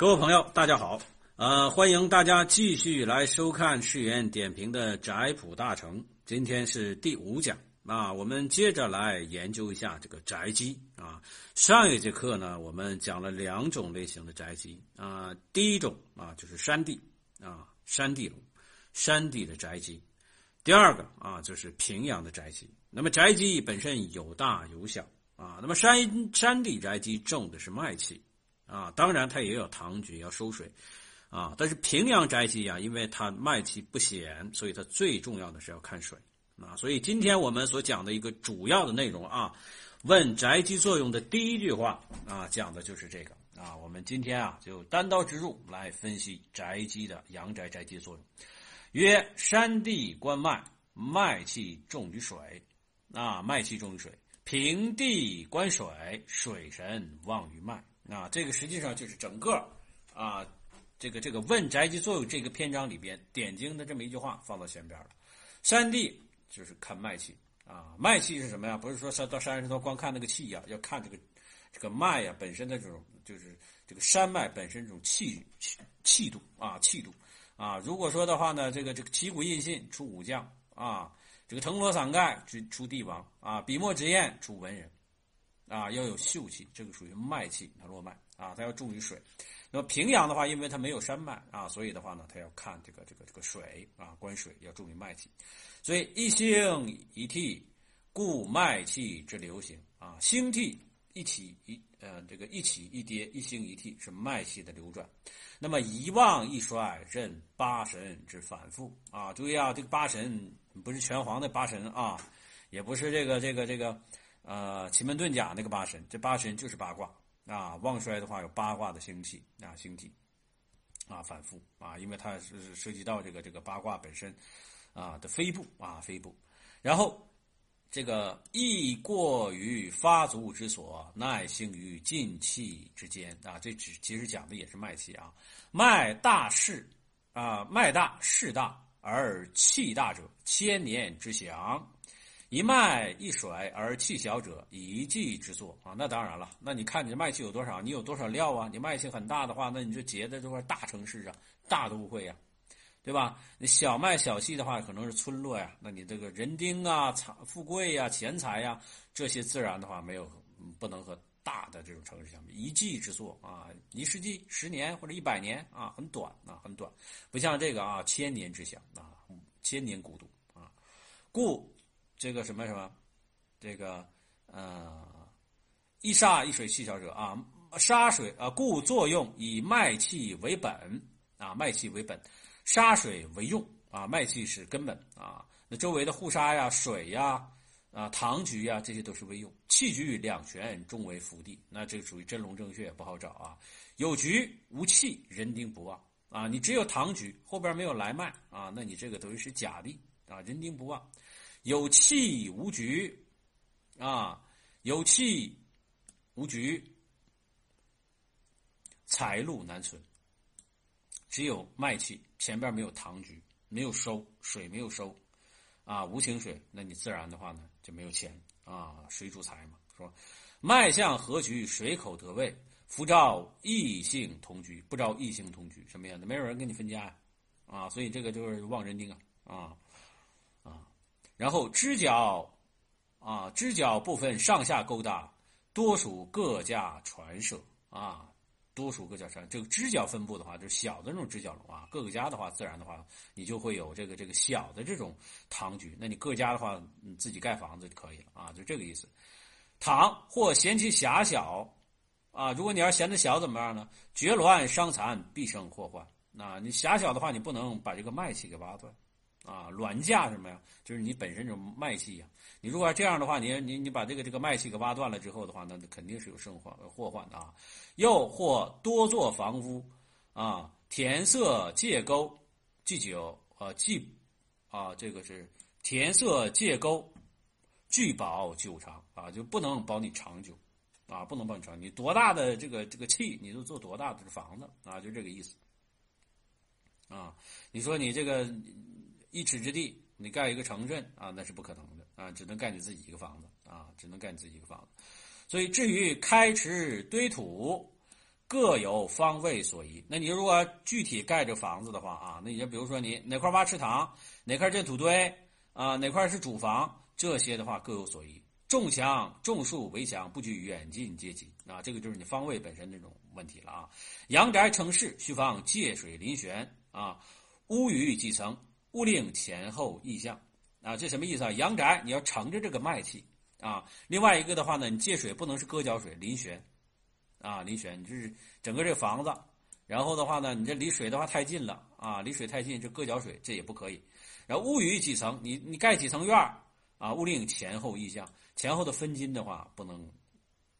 各位朋友，大家好，呃，欢迎大家继续来收看世源点评的宅谱大成。今天是第五讲啊，我们接着来研究一下这个宅基啊。上一节课呢，我们讲了两种类型的宅基啊，第一种啊就是山地啊，山地龙，山地的宅基；第二个啊就是平阳的宅基。那么宅基本身有大有小啊，那么山山地宅基种的是麦气。啊，当然它也有糖局要收水，啊，但是平阳宅基啊，因为它脉气不显，所以它最重要的是要看水啊。所以今天我们所讲的一个主要的内容啊，问宅基作用的第一句话啊，讲的就是这个啊。我们今天啊就单刀直入来分析宅基的阳宅宅基作用。曰：山地观脉，脉气重于水，啊，脉气重于水；平地观水，水神旺于脉。啊，这个实际上就是整个啊，这个这个问宅基作用这个篇章里边点睛的这么一句话放到前边了。山地就是看脉气啊，脉气是什么呀？不是说上到山上头光看那个气呀，要看这个这个脉呀本身的这种就是这个山脉本身这种气气气度啊气度啊。如果说的话呢，这个这个旗鼓印信出武将啊，这个藤萝伞盖出出帝王啊，笔墨纸砚出文人。啊，要有秀气，这个属于脉气，它络脉啊，它要重于水。那么平阳的话，因为它没有山脉啊，所以的话呢，它要看这个这个这个水啊，观水要重于脉气。所以一星一替，故脉气之流行啊，星替一起一呃这个一起一跌，一星一替是脉气的流转。那么一旺一衰，任八神之反复啊。注意啊，这个八神不是拳皇的八神啊，也不是这个这个这个。呃，奇门遁甲那个八神，这八神就是八卦啊。旺衰的话有八卦的星气啊，星体啊，反复啊，因为它是涉及到这个这个八卦本身啊的飞步啊飞步。然后这个易过于发足之所，耐性于进气之间啊。这只其实讲的也是脉气啊，脉大势啊，脉大势大而气大者，千年之祥。一脉一甩而气小者，一气之作啊！那当然了，那你看你的脉气有多少？你有多少料啊？你脉气很大的话，那你就结在这块大城市啊，大都会呀，对吧？你小脉小气的话，可能是村落呀。那你这个人丁啊、财富贵呀、钱财呀，这些自然的话没有不能和大的这种城市相比。一季之作啊，一世纪、十年或者一百年啊，很短啊，很短，不像这个啊，千年之响啊，千年古都啊，故。这个什么什么，这个呃，一沙一水气小者啊，沙水啊，故作用以脉气为本啊，脉气为本，沙水为用啊，脉气是根本啊。那周围的护沙呀、水呀、啊糖局呀，这些都是为用。气局两全，终为福地。那这个属于真龙正穴，不好找啊。有局无气，人丁不旺啊。你只有糖局，后边没有来脉啊，那你这个等于是假地啊，人丁不旺。有气无局，啊，有气无局，财路难存。只有脉气，前边没有堂局，没有收水，没有收，啊，无情水，那你自然的话呢，就没有钱啊，水主财嘛，说脉象合局，水口得位，夫照异性同居，不招异性同居，什么样的？没有人跟你分家呀，啊，所以这个就是旺人丁啊，啊。然后支脚，啊，支脚部分上下勾搭，多属各家传射啊，多属各家传。这个支脚分布的话，就是小的那种支脚龙啊，各个家的话，自然的话，你就会有这个这个小的这种堂局。那你各家的话，你自己盖房子就可以了啊，就这个意思。堂或嫌其狭小，啊，如果你要嫌它小怎么样呢？绝乱伤残，必生祸患。那你狭小的话，你不能把这个脉气给挖断。啊，卵架什么呀？就是你本身这种脉气呀。你如果要这样的话，你你你把这个这个脉气给挖断了之后的话，那肯定是有生患祸患的啊。又或多做房屋啊，填色借沟，祭酒啊祭啊，这个是填色借沟，聚保久长啊，就不能保你长久啊，不能保你长。你多大的这个这个气，你就做多大的房子啊，就这个意思啊。你说你这个。一尺之地，你盖一个城镇啊，那是不可能的啊，只能盖你自己一个房子啊，只能盖你自己一个房子。所以，至于开池堆土，各有方位所宜。那你如果具体盖这房子的话啊，那你就比如说你哪块挖池塘，哪块建土堆啊，哪块是主房，这些的话各有所宜。种墙、种树、围墙，不拘远近阶级啊，这个就是你方位本身那种问题了啊。阳宅成室，需防借水临悬啊，屋宇几层，勿令前后异向啊。这什么意思啊？阳宅你要承着这个脉气啊。另外一个的话呢，你借水不能是搁脚水临悬啊，临悬，你就是整个这个房子，然后的话呢，你这离水的话太近了啊，离水太近，这搁脚水这也不可以。然后屋宇几层，你你盖几层院啊，勿令前后异向。前后的分金的话不能，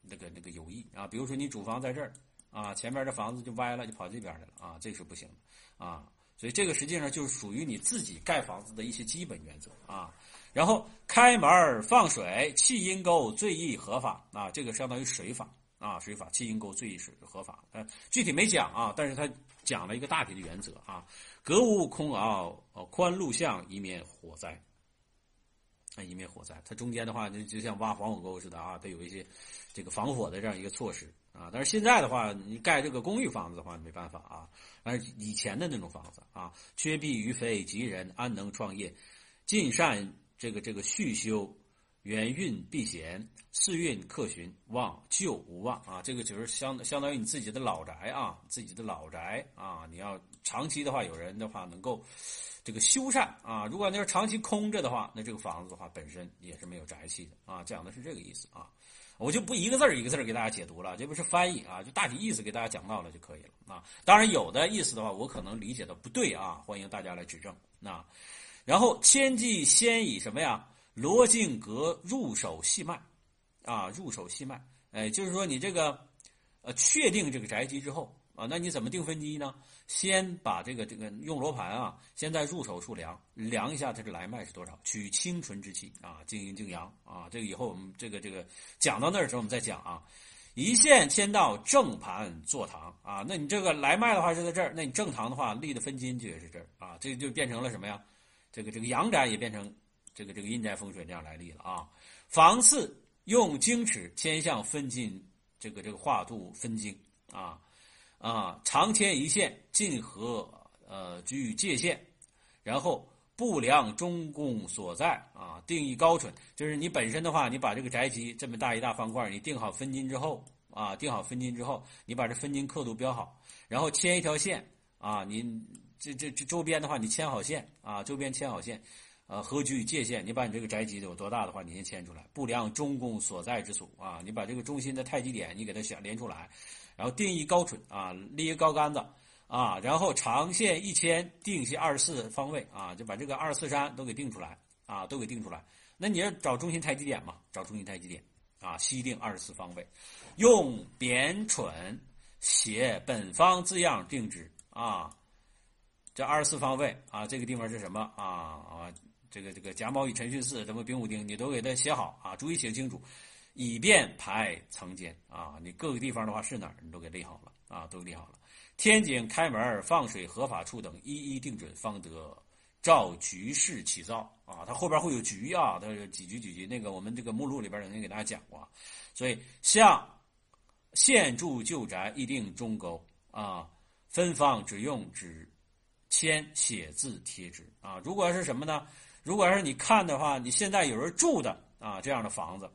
那个那个有异啊，比如说你主房在这儿啊，前面的房子就歪了，就跑这边来了啊，这是不行的啊。所以这个实际上就是属于你自己盖房子的一些基本原则啊。然后开门放水，气阴沟最易合法啊，这个相当于水法啊，水法气阴沟最易水合法。呃，具体没讲啊，但是他讲了一个大体的原则啊，隔屋空凹，宽路巷，以免火灾。啊，以免火灾，它中间的话就就像挖防火沟似的啊，它有一些这个防火的这样一个措施啊。但是现在的话，你盖这个公寓房子的话没办法啊。但是以前的那种房子啊，缺壁于非吉人，安能创业？尽善这个这个续修，元运避险，四运克循，旺旧无旺啊。这个就是相相当于你自己的老宅啊，自己的老宅啊，你要长期的话，有人的话能够。这个修缮啊，如果那是长期空着的话，那这个房子的话本身也是没有宅气的啊。讲的是这个意思啊，我就不一个字儿一个字儿给大家解读了，这不是翻译啊，就大体意思给大家讲到了就可以了啊。当然有的意思的话，我可能理解的不对啊，欢迎大家来指正啊。然后千计先以什么呀？罗镜阁入手细脉啊，入手细脉，哎，就是说你这个呃确定这个宅基之后。啊，那你怎么定分基呢？先把这个这个用罗盘啊，先在入手处量量一下它的来脉是多少，取清纯之气啊，静阴静阳啊。这个以后我们这个这个讲到那儿的时候我们再讲啊。一线迁到正盘坐堂啊，那你这个来脉的话是在这儿，那你正堂的话立的分金就也是这儿啊，这就变成了什么呀？这个这个阳宅也变成这个这个阴宅风水这样来立了啊。房次用经尺牵向分金，这个这个画度分经啊。啊，长牵一线，近和呃居界限，然后不良中宫所在啊，定义高 chuẩn，就是你本身的话，你把这个宅基这么大一大方块，你定好分金之后啊，定好分金之后，你把这分金刻度标好，然后牵一条线啊，你这这这周边的话，你牵好线啊，周边牵好线，呃，合居界限，你把你这个宅基有多大的话，你先牵出来，不良中宫所在之处啊，你把这个中心的太极点，你给它想连出来。然后定义高准啊，立一高杆子啊，然后长线一千，定些二十四方位啊，就把这个二十四山都给定出来啊，都给定出来。那你要找中心太极点嘛？找中心太极点啊，西定二十四方位，用扁蠢写本方字样定之啊。这二十四方位啊，这个地方是什么啊啊？这个这个甲卯乙辰戌巳什么丙午丁，你都给它写好啊，注意写清楚。以便排层间啊，你各个地方的话是哪儿，你都给立好了啊，都立好了。天井开门放水合法处等一一定准，方得照局势起造啊。它后边会有局啊，它几局几局，那个我们这个目录里边曾经给大家讲过。所以像现住旧宅一定中沟啊，分方只用纸签写字贴纸啊。如果是什么呢？如果要是你看的话，你现在有人住的啊这样的房子。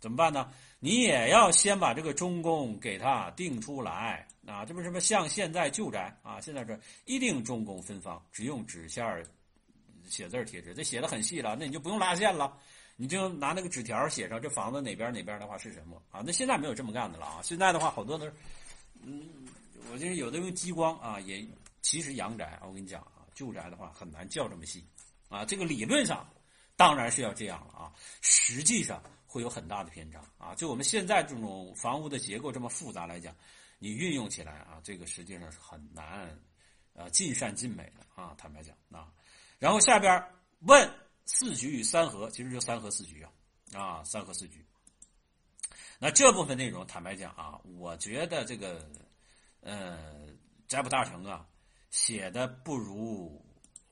怎么办呢？你也要先把这个中宫给它定出来啊！这不什么像现在旧宅啊？现在这一定中宫分房，只用纸线儿写字贴纸，这写的很细了，那你就不用拉线了，你就拿那个纸条写上这房子哪边哪边的话是什么啊？那现在没有这么干的了啊！现在的话好多都是，嗯，我就是有的用激光啊，也其实阳宅，我跟你讲啊，旧宅的话很难叫这么细啊。这个理论上当然是要这样了啊，实际上。会有很大的偏差啊！就我们现在这种房屋的结构这么复杂来讲，你运用起来啊，这个实际上是很难，呃，尽善尽美的啊。坦白讲啊，然后下边问四局与三合，其实就三合四局啊，啊，三合四局。那这部分内容，坦白讲啊，我觉得这个呃，宅谱大成啊，写的不如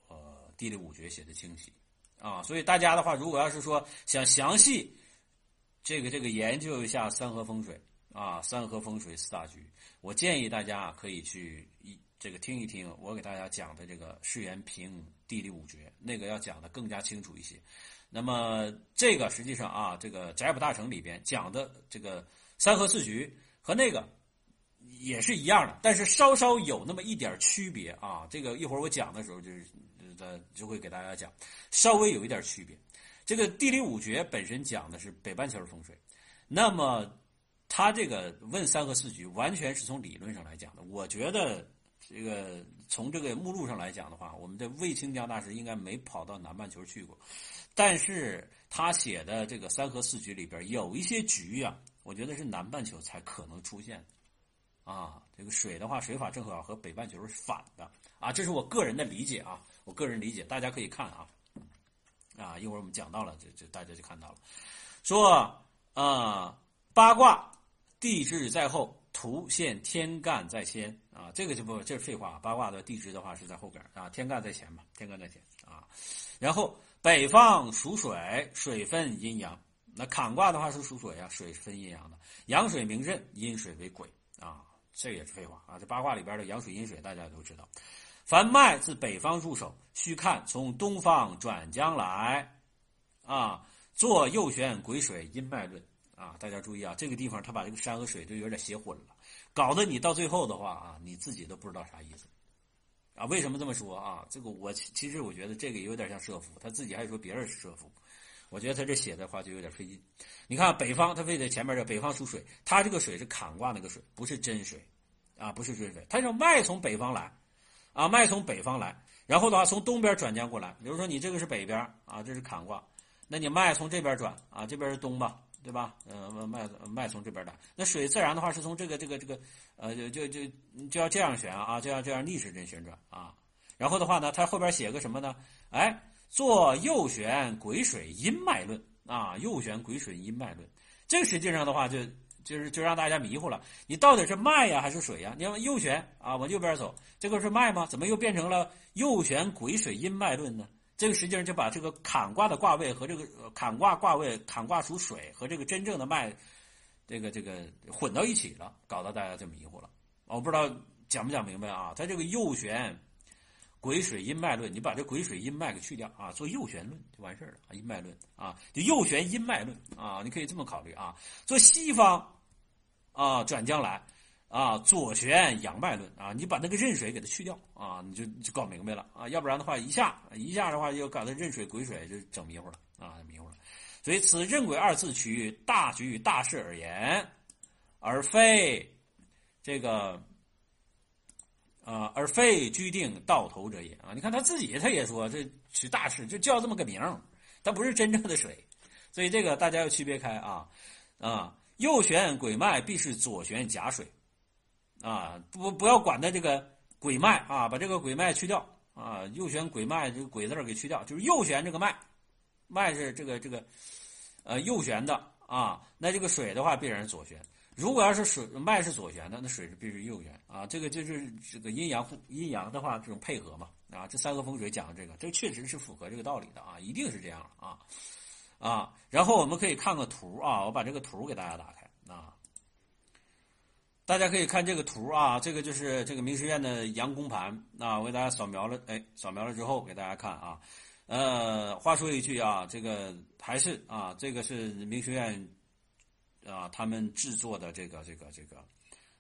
呃地理五诀写的清晰啊。所以大家的话，如果要是说想详细。这个这个研究一下三合风水啊，三合风水四大局。我建议大家可以去一这个听一听我给大家讲的这个世元平地理五绝，那个要讲的更加清楚一些。那么这个实际上啊，这个宅谱大成里边讲的这个三合四局和那个也是一样的，但是稍稍有那么一点区别啊。这个一会儿我讲的时候就是呃就会给大家讲，稍微有一点区别。这个地理五绝本身讲的是北半球的风水，那么他这个问三合四局完全是从理论上来讲的。我觉得这个从这个目录上来讲的话，我们的魏清江大师应该没跑到南半球去过。但是他写的这个三合四局里边有一些局啊，我觉得是南半球才可能出现的，啊，这个水的话，水法正好和北半球是反的啊，这是我个人的理解啊，我个人理解，大家可以看啊，啊，一会儿我们讲到了，就就大家就看到了，说啊，八卦地支在后，图现天干在先啊，这个就不这是废话，八卦的地支的话是在后边啊，天干在前嘛，天干在前啊，然后。北方属水，水分阴阳。那坎卦的话是属水啊，水是分阴阳的。阳水明刃，阴水为鬼啊，这也是废话啊。这八卦里边的阳水阴水大家都知道。凡脉自北方入手，须看从东方转将来啊。做右旋癸水阴脉论啊，大家注意啊，这个地方他把这个山和水都有点写混了，搞得你到最后的话啊，你自己都不知道啥意思。啊，为什么这么说啊？这个我其实我觉得这个有点像设伏，他自己还说别人是设伏，我觉得他这写的话就有点费劲。你看北方，他非得前面这北方属水，他这个水是坎卦那个水，不是真水，啊，不是真水。他说脉从北方来，啊，脉从北方来，然后的话从东边转将过来。比如说你这个是北边啊，这是坎卦，那你脉从这边转啊，这边是东吧。对吧？呃，脉脉从这边来，那水自然的话是从这个这个这个，呃，就就就就要这样旋啊，就要这样逆时针旋转啊。然后的话呢，它后边写个什么呢？哎，做右旋癸水阴脉论啊，右旋癸水阴脉论。这个实际上的话，就就是就让大家迷糊了，你到底是脉呀还是水呀？你要右旋啊，往右边走，这个是脉吗？怎么又变成了右旋癸水阴脉论呢？这个实际上就把这个坎卦的卦位和这个坎卦卦位，坎卦属水和这个真正的脉，这个这个混到一起了，搞得大家就迷糊了。我不知道讲不讲明白啊？它这个右旋癸水阴脉论，你把这癸水阴脉给去掉啊，做右旋论就完事了啊，阴脉论啊，就右旋阴脉论啊，你可以这么考虑啊，做西方啊转将来。啊，左旋阳脉论啊，你把那个壬水给它去掉啊，你就就搞明白了啊，要不然的话一下一下的话又搞得壬水癸水就整迷糊了啊，迷糊了。所以此壬癸二字取大局大事而言，而非这个啊，而非居定到头者也啊。你看他自己他也说这取大事就叫这么个名儿，它不是真正的水，所以这个大家要区别开啊啊，右旋鬼脉必是左旋甲水。啊，不不要管它这个鬼脉啊，把这个鬼脉去掉啊，右旋鬼脉这个鬼字给去掉，就是右旋这个脉，脉是这个这个，呃，右旋的啊，那这个水的话必然是左旋。如果要是水脉是左旋的，那水是必须右旋啊。这个就是这个阴阳阴阳的话这种配合嘛啊，这三个风水讲的这个，这确实是符合这个道理的啊，一定是这样啊啊。然后我们可以看个图啊，我把这个图给大家打开啊。大家可以看这个图啊，这个就是这个明学院的阳宫盘啊，我给大家扫描了，哎，扫描了之后给大家看啊。呃，话说一句啊，这个还是啊，这个是明学院啊，他们制作的这个这个这个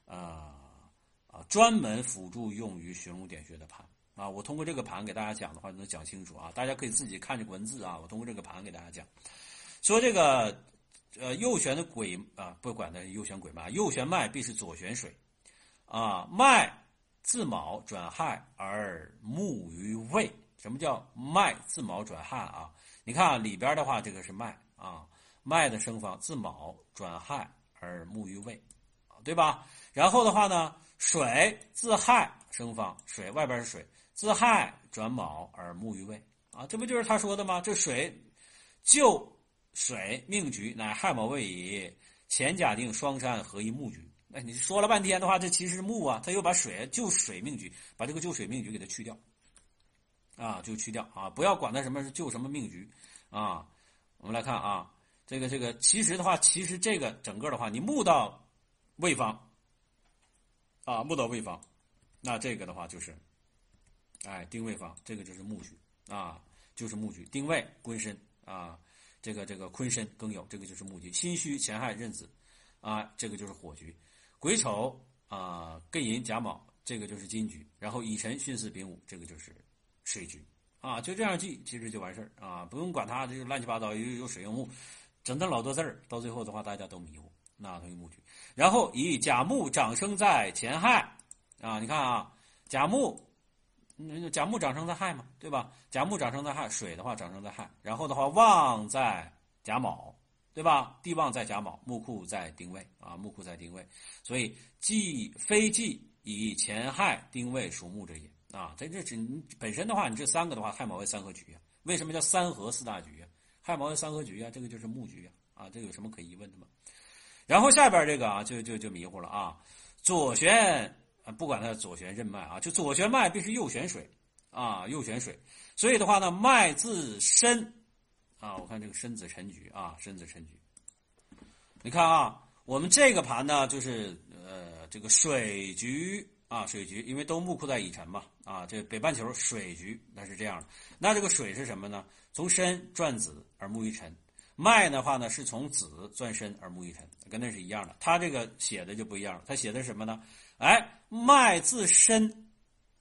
啊啊，专门辅助用于寻龙点穴的盘啊。我通过这个盘给大家讲的话，能讲清楚啊。大家可以自己看这个文字啊，我通过这个盘给大家讲，说这个。呃，右旋的鬼啊，不管的右旋鬼脉，右旋脉必是左旋水，啊，脉自卯转亥而木于胃。什么叫脉自卯转亥啊？你看啊，里边的话，这个是脉啊，脉的生方自卯转亥而木于胃，对吧？然后的话呢，水自亥生方，水外边是水，自亥转卯而木于未，啊，这不就是他说的吗？这水就。水命局乃亥卯未以乾甲定双山合一木局。哎，你说了半天的话，这其实是木啊。他又把水就水命局，把这个就水命局给它去掉，啊，就去掉啊，不要管它什么是就什么命局啊。我们来看啊，这个这个其实的话，其实这个整个的话，你木到位方，啊，木到位方，那这个的话就是，哎，丁位方，这个就是木局啊，就是木局。丁位坤申啊，这个这个坤申庚酉，这个就是木局。辛戌乾亥壬子啊，这个就是火局。癸丑啊，艮寅甲卯，这个就是金局。然后乙辰巽巳丙午，这个就是水局啊。就这样记，其实就完事儿啊，不用管它这个乱七八糟有有水有木，整的老多字儿，到最后的话大家都迷糊。那等于木局。然后以甲木长生在乾亥，啊，你看啊，甲木，那甲木长生在亥嘛，对吧？甲木长生在亥，水的话长生在亥，然后的话旺在甲卯，对吧？地旺在甲卯，木库在丁未啊，木库在丁未，所以既非既以乾亥丁未属木者也啊。在这只本身的话，你这三个的话，亥卯为三合局啊。为什么叫三合四大局啊？亥卯为三合局啊，这个就是木局啊，啊，这有什么可疑问的吗？然后下边这个啊，就就就迷糊了啊。左旋，不管它左旋任脉啊，就左旋脉必须右旋水啊，右旋水。所以的话呢，脉自申啊，我看这个申子辰局啊，申子辰局。你看啊，我们这个盘呢，就是呃这个水局啊，水局，因为都木库在乙辰嘛啊，这北半球水局那是这样的。那这个水是什么呢？从申转子而木于辰。脉的话呢，是从子转申而木于辰，跟那是一样的。他这个写的就不一样了，他写的是什么呢？哎，脉自身，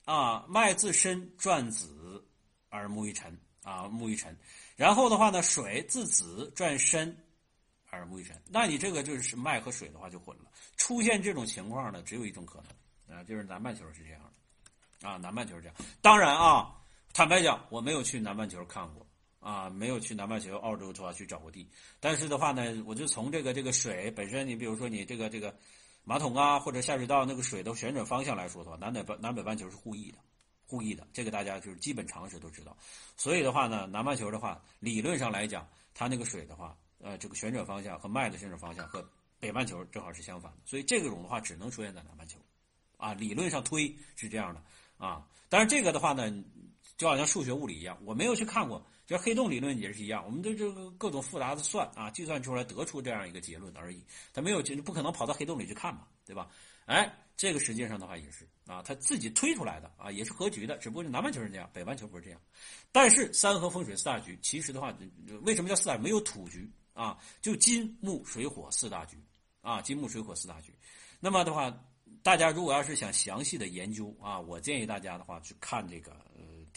啊，脉自身转子而木一沉，啊，木一沉。然后的话呢，水自子转身而木一沉。那你这个就是脉和水的话就混了。出现这种情况呢，只有一种可能，啊，就是南半球是这样的，啊，南半球是这样。当然啊，坦白讲，我没有去南半球看过。啊，没有去南半球澳洲的话去找过地，但是的话呢，我就从这个这个水本身，你比如说你这个这个马桶啊或者下水道那个水的旋转方向来说的话，南北半南北半球是互异的，互异的，这个大家就是基本常识都知道。所以的话呢，南半球的话，理论上来讲，它那个水的话，呃，这个旋转方向和脉的旋转方向和北半球正好是相反的，所以这种的话只能出现在南半球，啊，理论上推是这样的啊。但是这个的话呢，就好像数学物理一样，我没有去看过。就黑洞理论也是一样，我们的这个各种复杂的算啊，计算出来得出这样一个结论而已。他没有就，不可能跑到黑洞里去看嘛，对吧？哎，这个实际上的话也是啊，他自己推出来的啊，也是合局的，只不过是南半球是这样，北半球不是这样。但是三合风水四大局，其实的话，为什么叫四大？没有土局啊，就金木水火四大局啊，金木水火四大局。那么的话，大家如果要是想详细的研究啊，我建议大家的话去看这个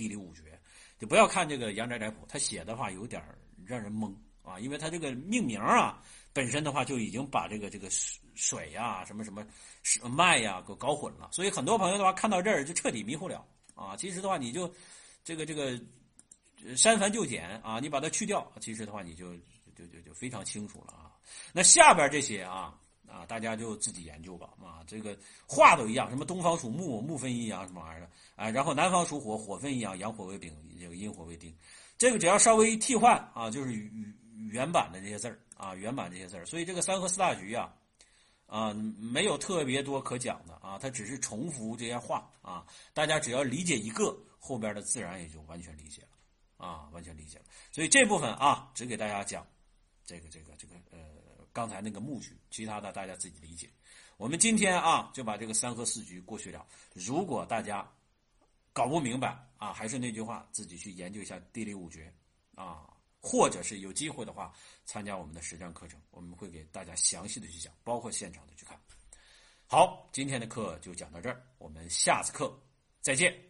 地理五绝。就不要看这个《阳宅宅谱》，他写的话有点让人懵啊，因为他这个命名啊本身的话就已经把这个这个水呀、什么什么脉呀给搞混了，所以很多朋友的话看到这儿就彻底迷糊了啊。其实的话，你就这个这个删繁就简啊，你把它去掉，其实的话你就就就就非常清楚了啊。那下边这些啊。啊，大家就自己研究吧。啊，这个话都一样，什么东方属木，木分阴阳什么玩意儿的啊？然后南方属火，火分阴阳，阳火为丙，这个阴火为丁。这个只要稍微替换啊，就是原版的这些字儿啊，原版这些字儿。所以这个三合四大局啊，啊，没有特别多可讲的啊，它只是重复这些话啊。大家只要理解一个，后边的自然也就完全理解了啊，完全理解了。所以这部分啊，只给大家讲这个这个这个呃。刚才那个木局，其他的大家自己理解。我们今天啊，就把这个三合四局过去了。如果大家搞不明白啊，还是那句话，自己去研究一下地理五绝啊，或者是有机会的话，参加我们的实战课程，我们会给大家详细的去讲，包括现场的去看。好，今天的课就讲到这儿，我们下次课再见。